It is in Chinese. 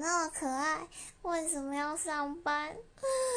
那么可爱为什么要上班？